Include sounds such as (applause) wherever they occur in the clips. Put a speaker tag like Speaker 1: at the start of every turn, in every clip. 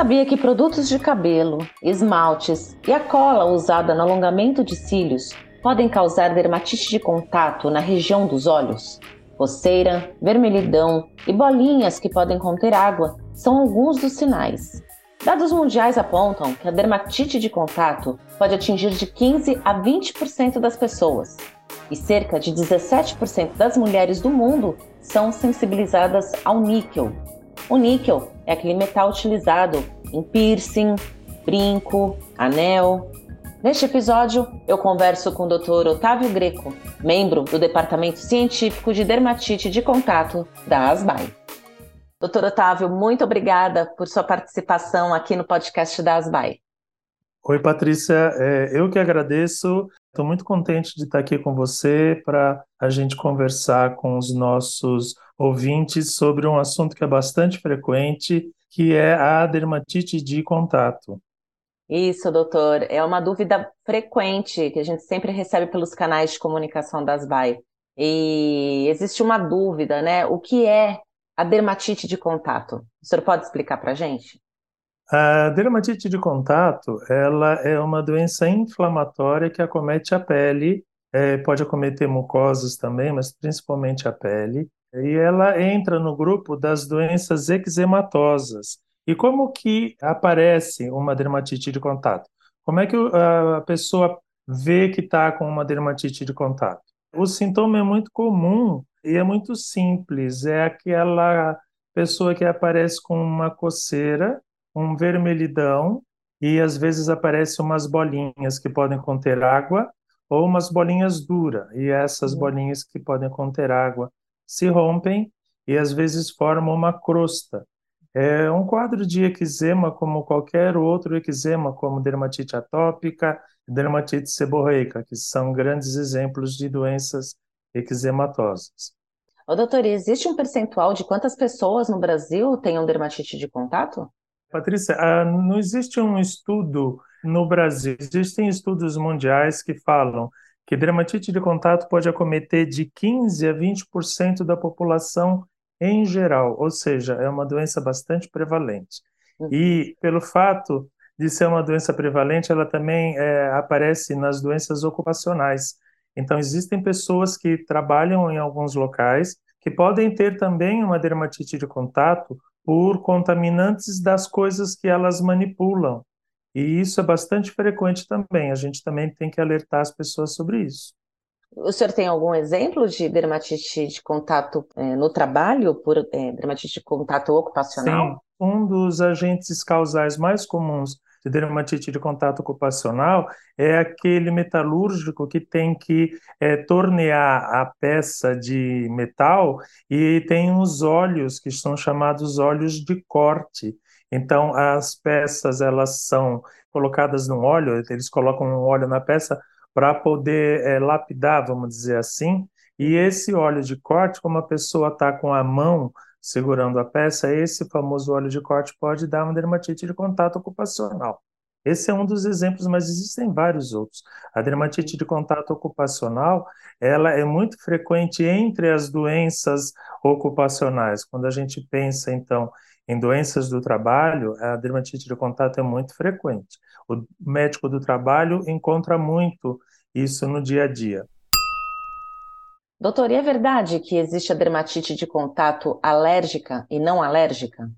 Speaker 1: sabia que produtos de cabelo, esmaltes e a cola usada no alongamento de cílios podem causar dermatite de contato na região dos olhos? Coceira, vermelhidão e bolinhas que podem conter água são alguns dos sinais. Dados mundiais apontam que a dermatite de contato pode atingir de 15 a 20% das pessoas, e cerca de 17% das mulheres do mundo são sensibilizadas ao níquel. O níquel é aquele metal utilizado em piercing, brinco, anel. Neste episódio, eu converso com o Dr. Otávio Greco, membro do Departamento Científico de Dermatite de Contato da ASBAI. Doutor Otávio, muito obrigada por sua participação aqui no podcast da ASBAI.
Speaker 2: Oi, Patrícia, é, eu que agradeço. Estou muito contente de estar aqui com você para a gente conversar com os nossos ouvintes sobre um assunto que é bastante frequente, que é a dermatite de contato.
Speaker 1: Isso, doutor. É uma dúvida frequente que a gente sempre recebe pelos canais de comunicação das BAE. E existe uma dúvida, né? O que é a dermatite de contato? O senhor pode explicar para a gente?
Speaker 2: A dermatite de contato, ela é uma doença inflamatória que acomete a pele, é, pode acometer mucosas também, mas principalmente a pele, e ela entra no grupo das doenças eczematosas. E como que aparece uma dermatite de contato? Como é que a pessoa vê que está com uma dermatite de contato? O sintoma é muito comum e é muito simples, é aquela pessoa que aparece com uma coceira um vermelhidão e às vezes aparecem umas bolinhas que podem conter água ou umas bolinhas duras. E essas uhum. bolinhas que podem conter água se rompem e às vezes formam uma crosta. É um quadro de eczema como qualquer outro eczema, como dermatite atópica, dermatite seborreica, que são grandes exemplos de doenças eczematosas.
Speaker 1: Ô, doutor, existe um percentual de quantas pessoas no Brasil tenham dermatite de contato?
Speaker 2: Patrícia, ah, não existe um estudo no Brasil, existem estudos mundiais que falam que dermatite de contato pode acometer de 15 a 20% da população em geral, ou seja, é uma doença bastante prevalente. Uhum. E pelo fato de ser uma doença prevalente, ela também é, aparece nas doenças ocupacionais. Então, existem pessoas que trabalham em alguns locais que podem ter também uma dermatite de contato por contaminantes das coisas que elas manipulam. E isso é bastante frequente também. A gente também tem que alertar as pessoas sobre isso.
Speaker 1: O senhor tem algum exemplo de dermatite de contato é, no trabalho, por é, dermatite de contato ocupacional?
Speaker 2: Sim, um dos agentes causais mais comuns de dermatite de contato ocupacional é aquele metalúrgico que tem que é, tornear a peça de metal e tem os óleos que são chamados óleos de corte. Então, as peças elas são colocadas no óleo, eles colocam um óleo na peça para poder é, lapidar, vamos dizer assim, e esse óleo de corte, como a pessoa está com a mão segurando a peça, esse famoso óleo de corte pode dar uma dermatite de contato ocupacional. Esse é um dos exemplos, mas existem vários outros. A dermatite de contato ocupacional, ela é muito frequente entre as doenças ocupacionais. Quando a gente pensa, então, em doenças do trabalho, a dermatite de contato é muito frequente. O médico do trabalho encontra muito isso no dia a dia.
Speaker 1: Doutor, e é verdade que existe a dermatite de contato alérgica e não alérgica?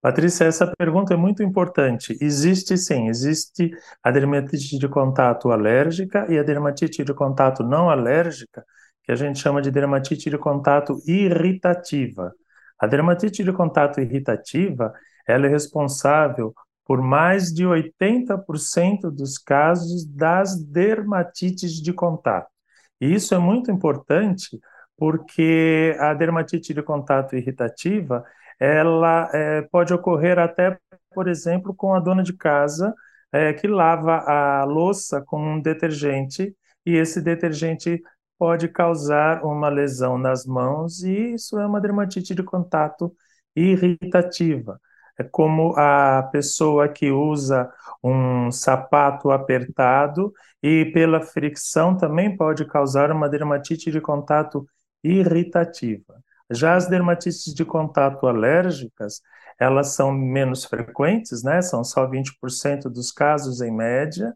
Speaker 2: Patrícia, essa pergunta é muito importante. Existe sim, existe a dermatite de contato alérgica e a dermatite de contato não alérgica, que a gente chama de dermatite de contato irritativa. A dermatite de contato irritativa, ela é responsável por mais de 80% dos casos das dermatites de contato. E isso é muito importante porque a dermatite de contato irritativa, ela é, pode ocorrer até, por exemplo, com a dona de casa é, que lava a louça com um detergente e esse detergente pode causar uma lesão nas mãos e isso é uma dermatite de contato irritativa. É como a pessoa que usa um sapato apertado e pela fricção também pode causar uma dermatite de contato irritativa. Já as dermatites de contato alérgicas, elas são menos frequentes, né? São só 20% dos casos em média,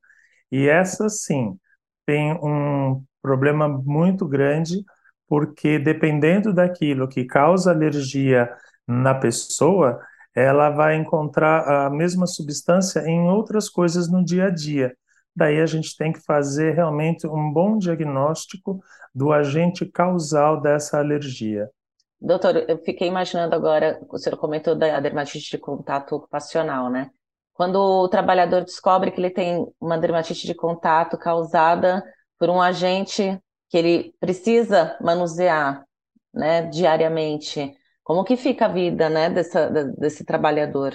Speaker 2: e essas sim têm um problema muito grande, porque dependendo daquilo que causa alergia na pessoa, ela vai encontrar a mesma substância em outras coisas no dia a dia. Daí a gente tem que fazer realmente um bom diagnóstico do agente causal dessa alergia.
Speaker 1: Doutor, eu fiquei imaginando agora, o senhor comentou da dermatite de contato ocupacional, né? Quando o trabalhador descobre que ele tem uma dermatite de contato causada por um agente que ele precisa manusear, né, diariamente, como que fica a vida, né, dessa, desse trabalhador?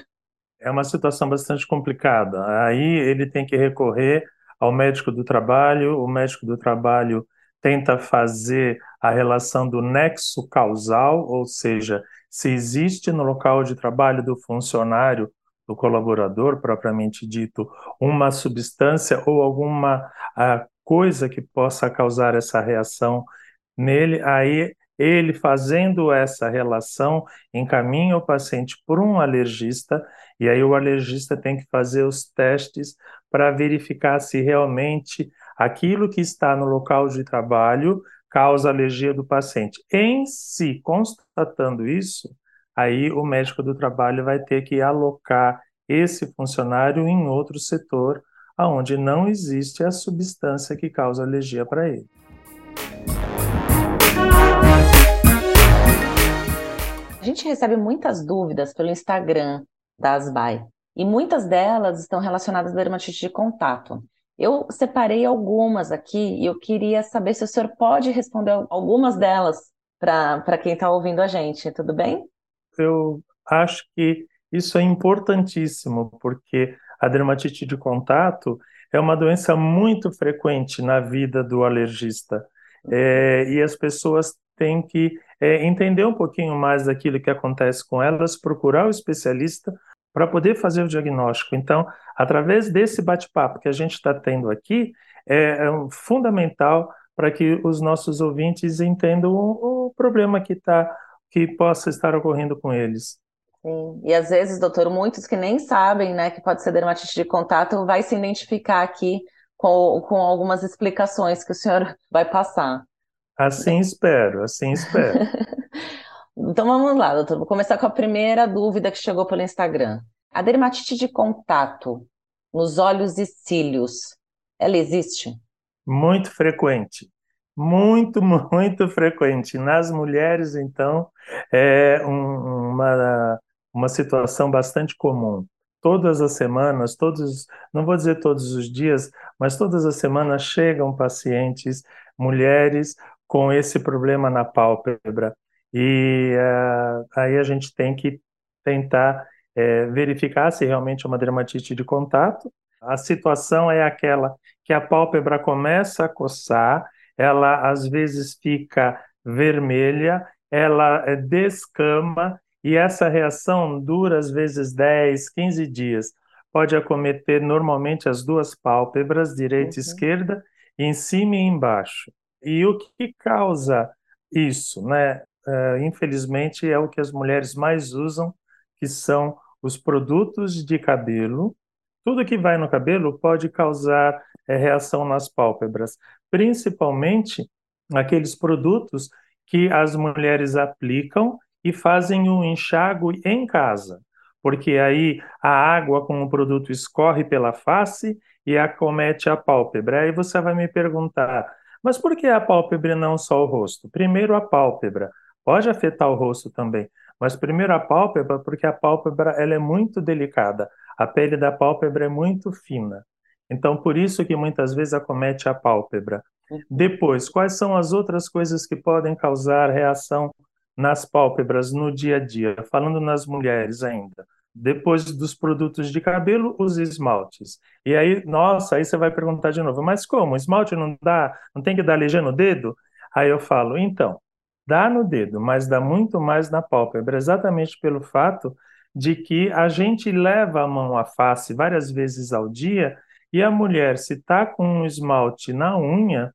Speaker 2: É uma situação bastante complicada. Aí ele tem que recorrer ao médico do trabalho, o médico do trabalho tenta fazer a relação do nexo causal, ou seja, se existe no local de trabalho do funcionário, do colaborador propriamente dito, uma substância ou alguma coisa que possa causar essa reação nele, aí ele fazendo essa relação encaminha o paciente por um alergista e aí o alergista tem que fazer os testes para verificar se realmente aquilo que está no local de trabalho causa alergia do paciente. Em si, constatando isso, aí o médico do trabalho vai ter que alocar esse funcionário em outro setor onde não existe a substância que causa alergia para ele.
Speaker 1: gente recebe muitas dúvidas pelo Instagram da Asbai e muitas delas estão relacionadas à dermatite de contato. Eu separei algumas aqui e eu queria saber se o senhor pode responder algumas delas para quem está ouvindo a gente, tudo bem?
Speaker 2: Eu acho que isso é importantíssimo, porque a dermatite de contato é uma doença muito frequente na vida do alergista. É, e as pessoas têm que é, entender um pouquinho mais daquilo que acontece com elas, procurar o especialista para poder fazer o diagnóstico. Então, através desse bate-papo que a gente está tendo aqui, é, é fundamental para que os nossos ouvintes entendam o, o problema que, tá, que possa estar ocorrendo com eles.
Speaker 1: Sim. E às vezes, doutor, muitos que nem sabem né, que pode ser dermatite de contato vai se identificar aqui com, com algumas explicações que o senhor (laughs) vai passar.
Speaker 2: Assim espero, assim espero. (laughs)
Speaker 1: então vamos lá, doutor. Vou começar com a primeira dúvida que chegou pelo Instagram. A dermatite de contato nos olhos e cílios, ela existe?
Speaker 2: Muito frequente. Muito, (laughs) muito frequente. Nas mulheres, então, é um, uma, uma situação bastante comum. Todas as semanas, todos, não vou dizer todos os dias, mas todas as semanas chegam pacientes, mulheres com esse problema na pálpebra. E uh, aí a gente tem que tentar uh, verificar se realmente é uma dermatite de contato. A situação é aquela que a pálpebra começa a coçar, ela às vezes fica vermelha, ela uh, descama e essa reação dura às vezes 10, 15 dias. Pode acometer normalmente as duas pálpebras, direita e uhum. esquerda, em cima e embaixo. E o que causa isso, né? Uh, infelizmente é o que as mulheres mais usam, que são os produtos de cabelo. Tudo que vai no cabelo pode causar é, reação nas pálpebras, principalmente aqueles produtos que as mulheres aplicam e fazem um enxágue em casa, porque aí a água com o produto escorre pela face e acomete a pálpebra. Aí você vai me perguntar, mas por que a pálpebra e não só o rosto? Primeiro a pálpebra, pode afetar o rosto também, mas primeiro a pálpebra, porque a pálpebra ela é muito delicada, a pele da pálpebra é muito fina. Então, por isso que muitas vezes acomete a pálpebra. Uhum. Depois, quais são as outras coisas que podem causar reação nas pálpebras no dia a dia? Falando nas mulheres ainda. Depois dos produtos de cabelo, os esmaltes. E aí, nossa, aí você vai perguntar de novo, mas como? Esmalte não dá, não tem que dar alergia no dedo? Aí eu falo, então, dá no dedo, mas dá muito mais na pálpebra, exatamente pelo fato de que a gente leva a mão à face várias vezes ao dia e a mulher, se está com um esmalte na unha,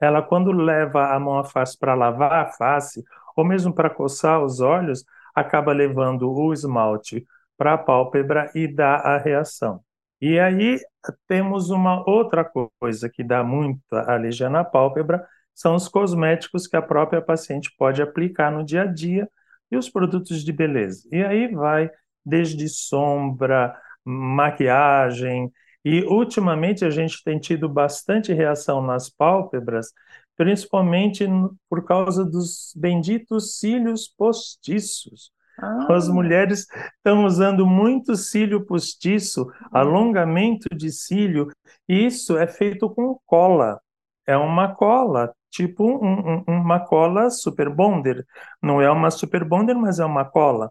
Speaker 2: ela quando leva a mão à face para lavar a face ou mesmo para coçar os olhos, acaba levando o esmalte para a pálpebra e dá a reação. E aí temos uma outra coisa que dá muita alergia na pálpebra, são os cosméticos que a própria paciente pode aplicar no dia a dia e os produtos de beleza. E aí vai desde sombra, maquiagem, e ultimamente a gente tem tido bastante reação nas pálpebras, principalmente por causa dos benditos cílios postiços. Ah. As mulheres estão usando muito cílio postiço, hum. alongamento de cílio, e isso é feito com cola. É uma cola, tipo um, um, uma cola super bonder. Não é uma super bonder, mas é uma cola.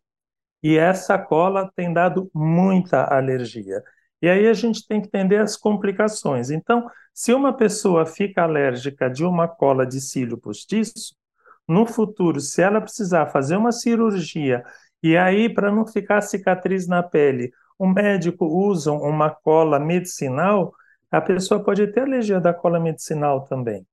Speaker 2: E essa cola tem dado muita alergia. E aí a gente tem que entender as complicações. Então, se uma pessoa fica alérgica de uma cola de cílio postiço, no futuro, se ela precisar fazer uma cirurgia e aí, para não ficar cicatriz na pele, o médico usa uma cola medicinal, a pessoa pode ter alergia da cola medicinal também.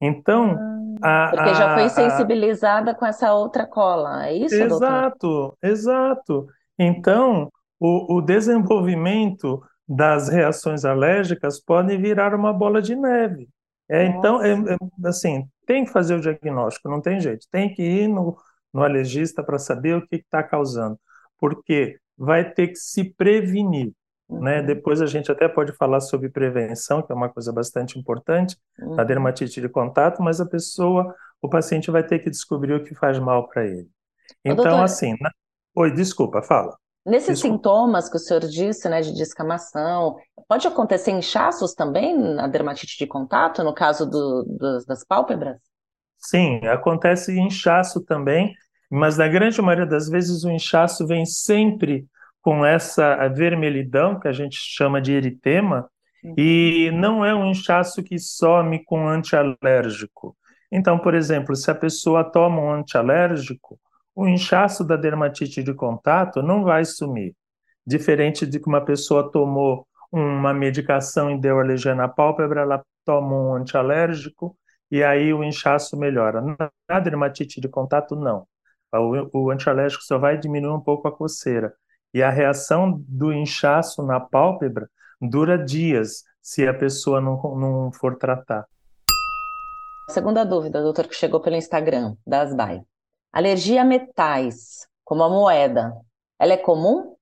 Speaker 2: Então,
Speaker 1: ah, a, porque já foi sensibilizada a, com essa outra cola, é isso,
Speaker 2: Exato,
Speaker 1: doutor?
Speaker 2: exato. Então, o, o desenvolvimento das reações alérgicas pode virar uma bola de neve. É, então, é, é, assim, tem que fazer o diagnóstico, não tem jeito. Tem que ir no, no alergista para saber o que está causando. Porque vai ter que se prevenir. Né? Uhum. Depois a gente até pode falar sobre prevenção, que é uma coisa bastante importante, uhum. na dermatite de contato, mas a pessoa, o paciente vai ter que descobrir o que faz mal para ele. Então, doutor, assim. Na... Oi, desculpa, fala.
Speaker 1: Nesses desculpa. sintomas que o senhor disse, né, de descamação, pode acontecer inchaços também na dermatite de contato, no caso do, do, das pálpebras?
Speaker 2: Sim, acontece inchaço também, mas na grande maioria das vezes o inchaço vem sempre com essa vermelhidão, que a gente chama de eritema, uhum. e não é um inchaço que some com antialérgico. Então, por exemplo, se a pessoa toma um antialérgico, o inchaço da dermatite de contato não vai sumir. Diferente de que uma pessoa tomou uma medicação e deu alergia na pálpebra, ela toma um antialérgico e aí o inchaço melhora. Na dermatite de contato, não. O, antialérgico só vai diminuir um pouco a coceira. E a reação do inchaço na pálpebra dura dias se a pessoa não, não for tratar.
Speaker 1: Segunda dúvida, doutor, que chegou pelo Instagram, da Asbai. Alergia a metais, como a moeda, ela é comum?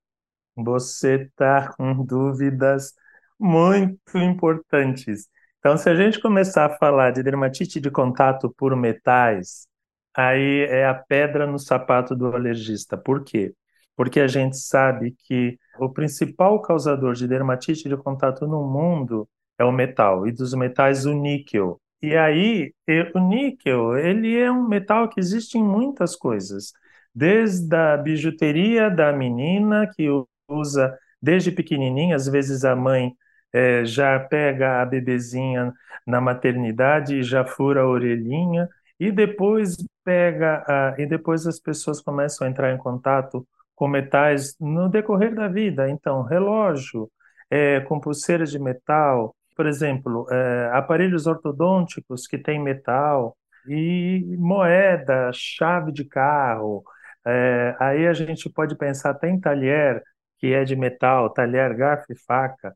Speaker 2: Você está com dúvidas muito importantes. Então, se a gente começar a falar de dermatite de contato por metais, aí é a pedra no sapato do alergista. Por quê? Porque a gente sabe que o principal causador de dermatite de contato no mundo é o metal, e dos metais o níquel. E aí, o níquel, ele é um metal que existe em muitas coisas, desde a bijuteria da menina, que usa desde pequenininha, às vezes a mãe é, já pega a bebezinha na maternidade e já fura a orelhinha, e depois pega, a, e depois as pessoas começam a entrar em contato com metais no decorrer da vida. Então, relógio, é, com pulseiras de metal, por exemplo, é, aparelhos ortodônticos que têm metal, e moeda, chave de carro. É, aí a gente pode pensar até em talher, que é de metal, talher, garfo e faca.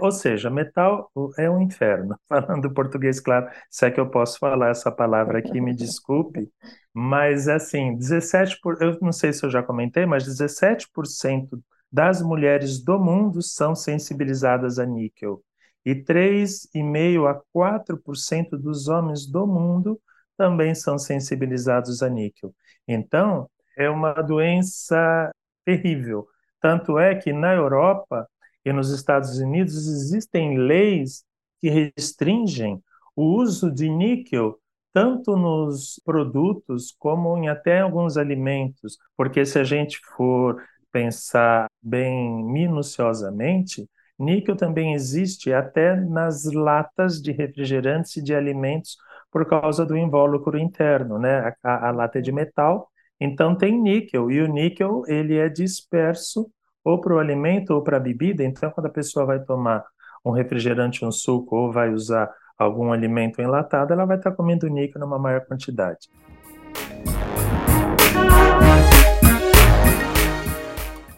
Speaker 2: Ou seja, metal é um inferno. (laughs) Falando português, claro, se é que eu posso falar essa palavra aqui, me desculpe, mas assim, 17 por, eu não sei se eu já comentei, mas 17% das mulheres do mundo são sensibilizadas a níquel e 3,5 a 4% dos homens do mundo também são sensibilizados a níquel. Então, é uma doença terrível. Tanto é que na Europa e nos Estados Unidos existem leis que restringem o uso de níquel tanto nos produtos como em até alguns alimentos, porque se a gente for pensar bem minuciosamente, Níquel também existe até nas latas de refrigerantes e de alimentos por causa do invólucro interno, né? A, a, lata é de metal, então tem níquel, e o níquel ele é disperso ou para o alimento ou para a bebida, então quando a pessoa vai tomar um refrigerante, um suco ou vai usar algum alimento enlatado, ela vai estar tá comendo níquel numa maior quantidade.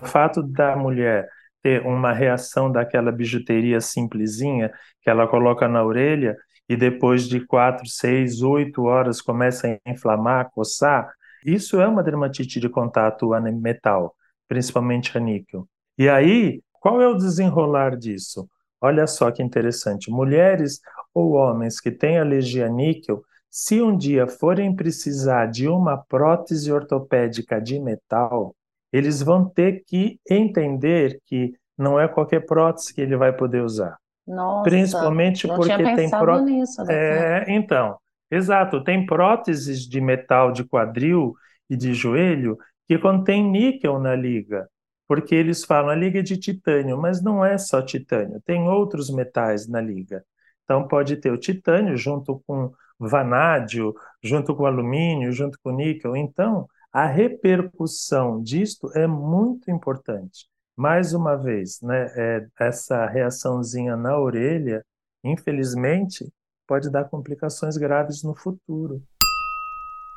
Speaker 2: O fato da mulher ter uma reação daquela bijuteria simplesinha que ela coloca na orelha e depois de quatro, seis, oito horas começa a inflamar, coçar, isso é uma dermatite de contato a metal, principalmente a níquel. E aí, qual é o desenrolar disso? Olha só que interessante. Mulheres ou homens que têm alergia a níquel, se um dia forem precisar de uma prótese ortopédica de metal, eles vão ter que entender que não é qualquer prótese que ele vai poder usar.
Speaker 1: Nossa,
Speaker 2: Principalmente porque tem
Speaker 1: pensado
Speaker 2: pró...
Speaker 1: nisso, doutor.
Speaker 2: É, então, exato, tem próteses de metal de quadril e de joelho que contém níquel na liga, porque eles falam a liga é de titânio, mas não é só titânio, tem outros metais na liga. Então pode ter o titânio junto com vanádio, junto com alumínio, junto com níquel. Então, a repercussão disto é muito importante. Mais uma vez, né, é, essa reaçãozinha na orelha, infelizmente, pode dar complicações graves no futuro.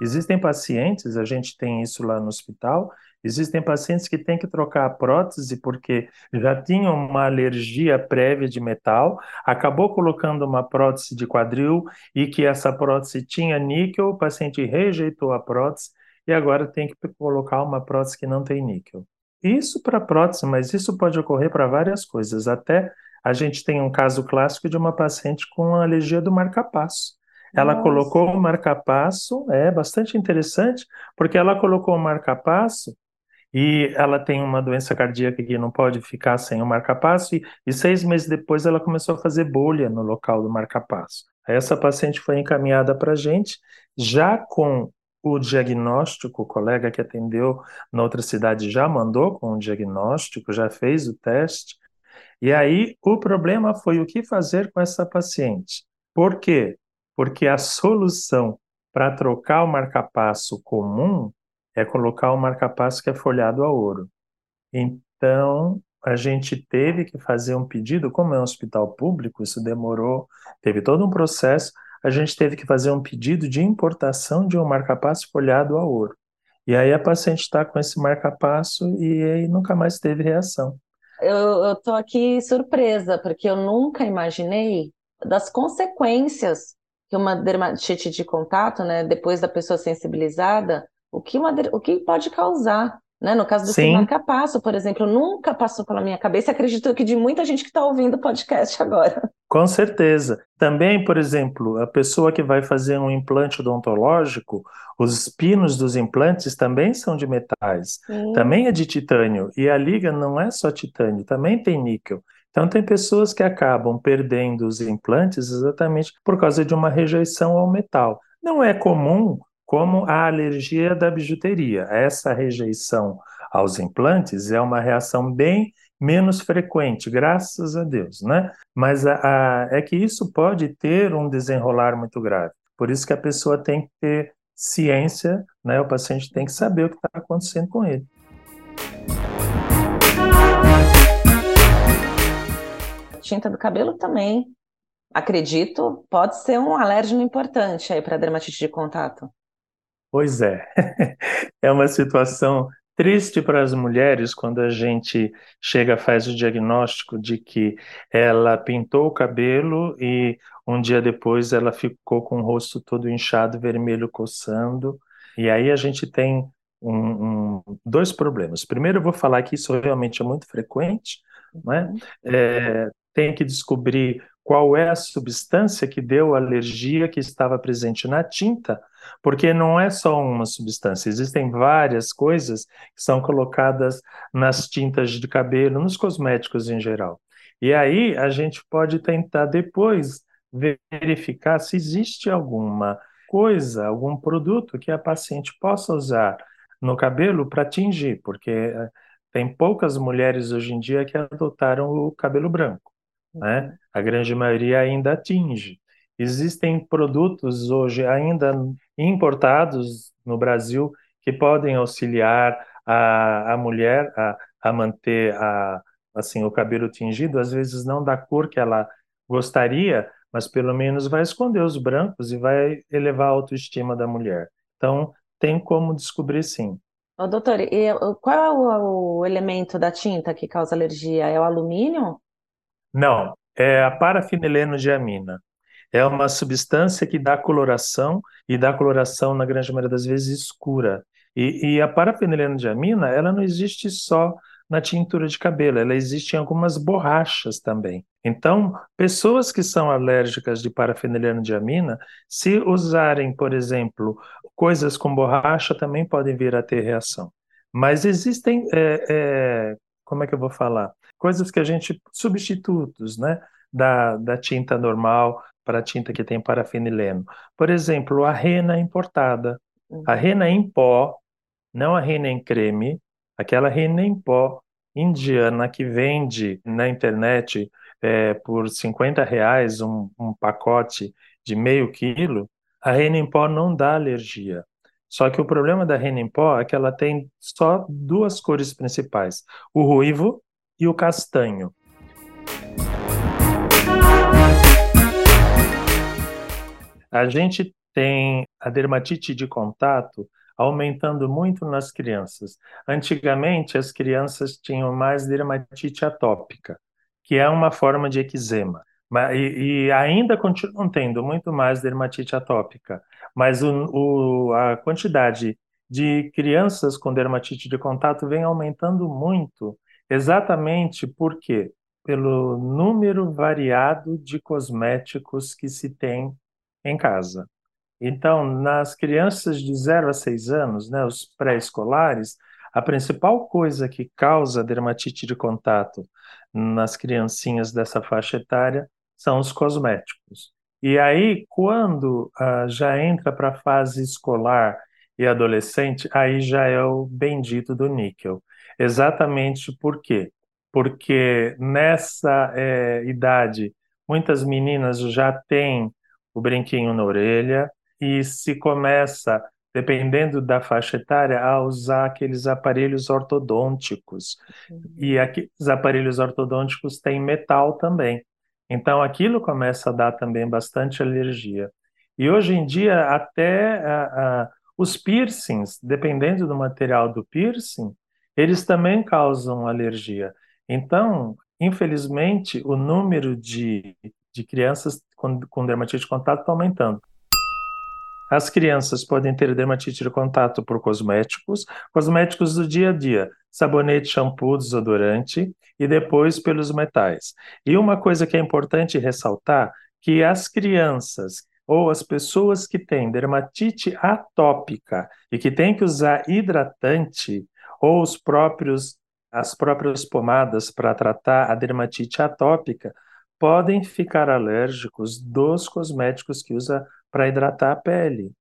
Speaker 2: Existem pacientes, a gente tem isso lá no hospital, existem pacientes que têm que trocar a prótese porque já tinham uma alergia prévia de metal, acabou colocando uma prótese de quadril e que essa prótese tinha níquel, o paciente rejeitou a prótese e agora tem que colocar uma prótese que não tem níquel. Isso para prótese, mas isso pode ocorrer para várias coisas. Até a gente tem um caso clássico de uma paciente com alergia do marcapasso. Ela
Speaker 1: Nossa.
Speaker 2: colocou o marcapasso, é bastante interessante, porque ela colocou o marcapasso e ela tem uma doença cardíaca que não pode ficar sem o marcapasso, e, e seis meses depois ela começou a fazer bolha no local do marcapasso. Essa paciente foi encaminhada para a gente, já com o diagnóstico, o colega que atendeu na outra cidade já mandou com o diagnóstico, já fez o teste. E aí o problema foi o que fazer com essa paciente. Por quê? Porque a solução para trocar o marcapasso comum é colocar o marcapasso que é folhado a ouro. Então, a gente teve que fazer um pedido, como é um hospital público, isso demorou, teve todo um processo, a gente teve que fazer um pedido de importação de um marcapasso folhado a ouro. E aí a paciente está com esse marcapasso e aí nunca mais teve reação.
Speaker 1: Eu estou aqui surpresa, porque eu nunca imaginei das consequências que uma dermatite de contato, né, depois da pessoa sensibilizada, o que, uma, o que pode causar. Né? No caso do
Speaker 2: Sim.
Speaker 1: marca-passo, por exemplo, nunca passou pela minha cabeça, acredito que de muita gente que está ouvindo o podcast (laughs) agora.
Speaker 2: Com certeza. Também, por exemplo, a pessoa que vai fazer um implante odontológico, os pinos dos implantes também são de metais,
Speaker 1: Sim.
Speaker 2: também é de titânio. E a liga não é só titânio, também tem níquel. Então, tem pessoas que acabam perdendo os implantes exatamente por causa de uma rejeição ao metal. Não é comum como a alergia da bijuteria. Essa rejeição aos implantes é uma reação bem menos frequente, graças a Deus, né? Mas a, a, é que isso pode ter um desenrolar muito grave. Por isso que a pessoa tem que ter ciência, né? O paciente tem que saber o que está acontecendo com ele.
Speaker 1: Tinta do cabelo também, acredito, pode ser um alérgeno importante aí para dermatite de contato.
Speaker 2: Pois é, (laughs) é uma situação triste para as mulheres quando a gente chega, faz o diagnóstico de que ela pintou o cabelo e um dia depois ela ficou com o rosto todo inchado, vermelho, coçando. E aí a gente tem um, um, dois problemas. Primeiro, eu vou falar que isso realmente é muito frequente, né? É, tem que descobrir qual é a substância que deu a alergia que estava presente na tinta, porque não é só uma substância, existem várias coisas que são colocadas nas tintas de cabelo, nos cosméticos em geral. E aí a gente pode tentar depois verificar se existe alguma coisa, algum produto que a paciente possa usar no cabelo para tingir, porque eh, tem poucas mulheres hoje em dia que adotaram o cabelo branco né? A grande maioria ainda atinge. Existem produtos hoje ainda importados no Brasil que podem auxiliar a, a mulher a, a manter a, assim, o cabelo tingido, às vezes não da cor que ela gostaria, mas pelo menos vai esconder os brancos e vai elevar a autoestima da mulher. Então, tem como descobrir sim.
Speaker 1: Ô, doutor, e qual é o, o elemento da tinta que causa alergia? É o alumínio?
Speaker 2: Não, é a parafinileno-diamina. É uma substância que dá coloração e dá coloração, na grande maioria das vezes, escura. E, e a parafinileno-diamina, ela não existe só na tintura de cabelo, ela existe em algumas borrachas também. Então, pessoas que são alérgicas de parafinileno-diamina, se usarem, por exemplo, coisas com borracha, também podem vir a ter reação. Mas existem, é, é, como é que eu vou falar? Coisas que a gente, substitutos, né? Da, da tinta normal para a tinta que tem parafinileno. Por exemplo, a rena importada. A uhum. rena em pó, não a rena em creme, aquela rena em pó indiana que vende na internet é, por 50 reais um, um pacote de meio quilo, a rena em pó não dá alergia. Só que o problema da rena em pó é que ela tem só duas cores principais, o ruivo e o castanho. A gente tem a dermatite de contato aumentando muito nas crianças. Antigamente, as crianças tinham mais dermatite atópica, que é uma forma de eczema. E, ainda continuam tendo muito mais dermatite atópica, mas o, o, a quantidade de crianças com dermatite de contato vem aumentando muito, exatamente por quê? Pelo número variado de cosméticos que se tem em casa. Então, nas crianças de 0 a 6 anos, né, os pré-escolares, a principal coisa que causa dermatite de contato nas criancinhas dessa faixa etária são os cosméticos. E aí, quando ah, já entra para a fase escolar e adolescente, aí já é o bendito do níquel. Exatamente por quê? Porque nessa é, idade, muitas meninas já têm o brinquinho na orelha, e se começa, dependendo da faixa etária, a usar aqueles aparelhos ortodônticos. Uhum. E aqueles aparelhos ortodônticos têm metal também. Então aquilo começa a dar também bastante alergia. E hoje em dia, até a, a, os piercings, dependendo do material do piercing, eles também causam alergia. Então, infelizmente, o número de, de crianças com, com dermatite de contato está aumentando. As crianças podem ter dermatite de contato por cosméticos, cosméticos do dia a dia, sabonete, shampoo, desodorante e depois pelos metais. E uma coisa que é importante ressaltar, que as crianças ou as pessoas que têm dermatite atópica e que têm que usar hidratante ou os próprios as próprias pomadas para tratar a dermatite atópica podem ficar alérgicos dos cosméticos que usa para hidratar a pele.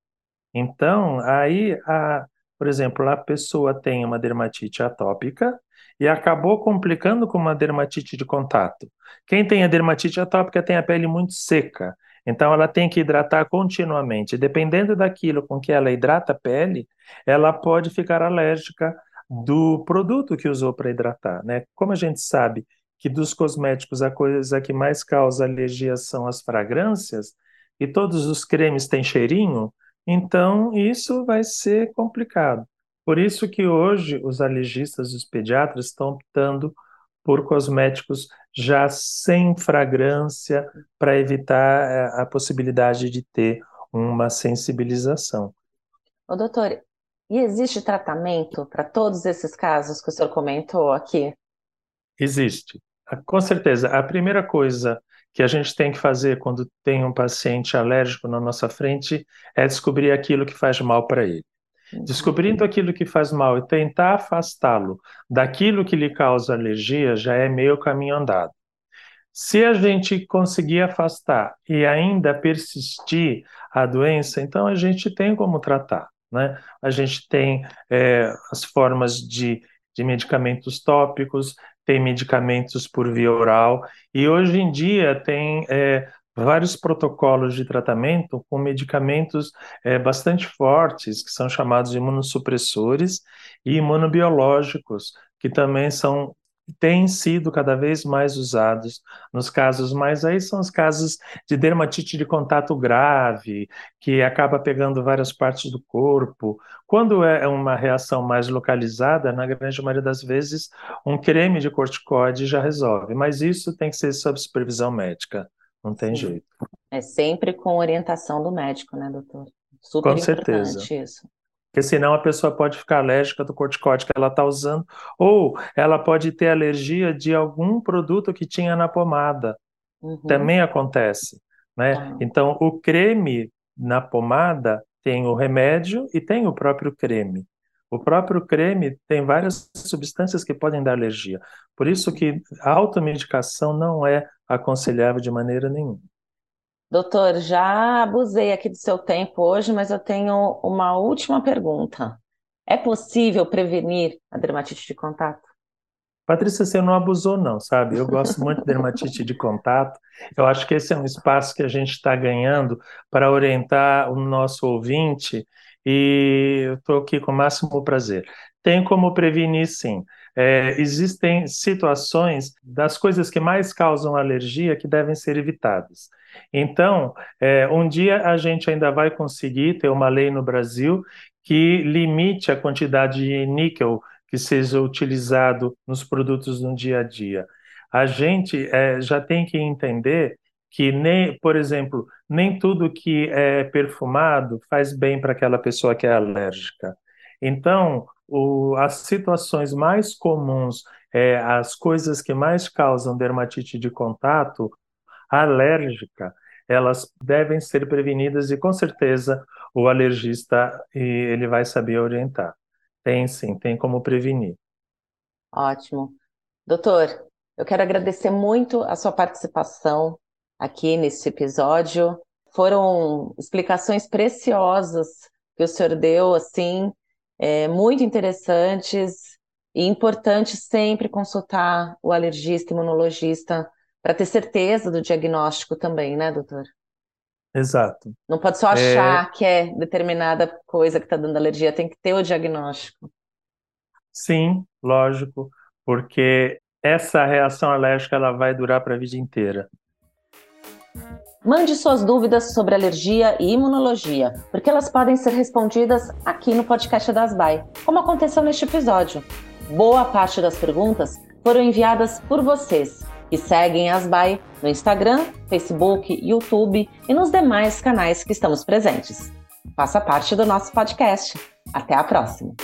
Speaker 2: Então, aí, a, por exemplo, a pessoa tem uma dermatite atópica e acabou complicando com uma dermatite de contato. Quem tem a dermatite atópica tem a pele muito seca, então ela tem que hidratar continuamente. Dependendo daquilo com que ela hidrata a pele, ela pode ficar alérgica do produto que usou para hidratar, né? Como a gente sabe que dos cosméticos a coisa que mais causa alergia são as fragrâncias, e todos os cremes têm cheirinho, então isso vai ser complicado. Por isso que hoje os alergistas e os pediatras estão optando por cosméticos já sem fragrância para evitar eh, a possibilidade de ter uma sensibilização.
Speaker 1: Ô, doutor, e existe tratamento para todos esses casos que o senhor comentou aqui?
Speaker 2: Existe. Com certeza. A primeira coisa que a gente tem que fazer quando tem um paciente alérgico na nossa frente é descobrir aquilo que faz mal para ele. Uhum. Descobrindo aquilo que faz mal e tentar afastá-lo daquilo que lhe causa alergia já é meio caminho andado. Se a gente conseguir afastar e ainda persistir a doença, então a gente tem como tratar. Né? A gente tem é, as formas de, de medicamentos tópicos, tem medicamentos por via oral, e hoje em dia tem é, vários protocolos de tratamento com medicamentos é, bastante fortes, que são chamados de imunossupressores, e imunobiológicos, que também são têm sido cada vez mais usados nos casos mais aí são os casos de dermatite de contato grave, que acaba pegando várias partes do corpo. Quando é uma reação mais localizada, na grande maioria das vezes, um creme de corticoide já resolve, mas isso tem que ser sob supervisão médica, não tem Sim. jeito.
Speaker 1: É sempre com orientação do médico, né, doutor? Super
Speaker 2: com certeza. isso. Porque senão a pessoa pode ficar alérgica do corticóide que ela está usando, ou ela pode ter alergia de algum produto que tinha na pomada. Uhum. Também acontece. Né? Ah. Então, o creme na pomada tem o remédio e tem o próprio creme. O próprio creme tem várias substâncias que podem dar alergia. Por isso que a automedicação não é aconselhável de maneira nenhuma.
Speaker 1: Doutor, já abusei aqui do seu tempo hoje, mas eu tenho uma última pergunta. É possível prevenir a dermatite de contato?
Speaker 2: Patrícia, você não abusou, não, sabe? Eu gosto muito de dermatite de contato. Eu acho que esse é um espaço que a gente está ganhando para orientar o nosso ouvinte e eu estou aqui com o máximo prazer. Tem como prevenir, sim. É, existem situações das coisas que mais causam alergia que devem ser evitadas. Então, é, um dia a gente ainda vai conseguir ter uma lei no Brasil que limite a quantidade de níquel que seja utilizado nos produtos no dia a dia. A gente é, já tem que entender que nem, por exemplo, nem tudo que é perfumado faz bem para aquela pessoa que é alérgica. Então, o, as situações mais comuns, é, as coisas que mais causam dermatite de contato alérgica, elas devem ser prevenidas e com certeza o alergista ele vai saber orientar. Tem sim, tem como prevenir.
Speaker 1: Ótimo. Doutor, eu quero agradecer muito a sua participação aqui nesse episódio. Foram explicações preciosas que o senhor deu, assim, é, muito interessantes e importante sempre consultar o alergista, imunologista, para ter certeza do diagnóstico também, né, doutor?
Speaker 2: Exato.
Speaker 1: Não pode só achar é... que é determinada coisa que está dando alergia, tem que ter o diagnóstico.
Speaker 2: Sim, lógico, porque essa reação alérgica ela vai durar para a vida inteira.
Speaker 1: Mande suas dúvidas sobre alergia e imunologia, porque elas podem ser respondidas aqui no podcast da Asbai, como aconteceu neste episódio. Boa parte das perguntas foram enviadas por vocês, que seguem Asbai no Instagram, Facebook, YouTube e nos demais canais que estamos presentes. Faça parte do nosso podcast. Até a próxima!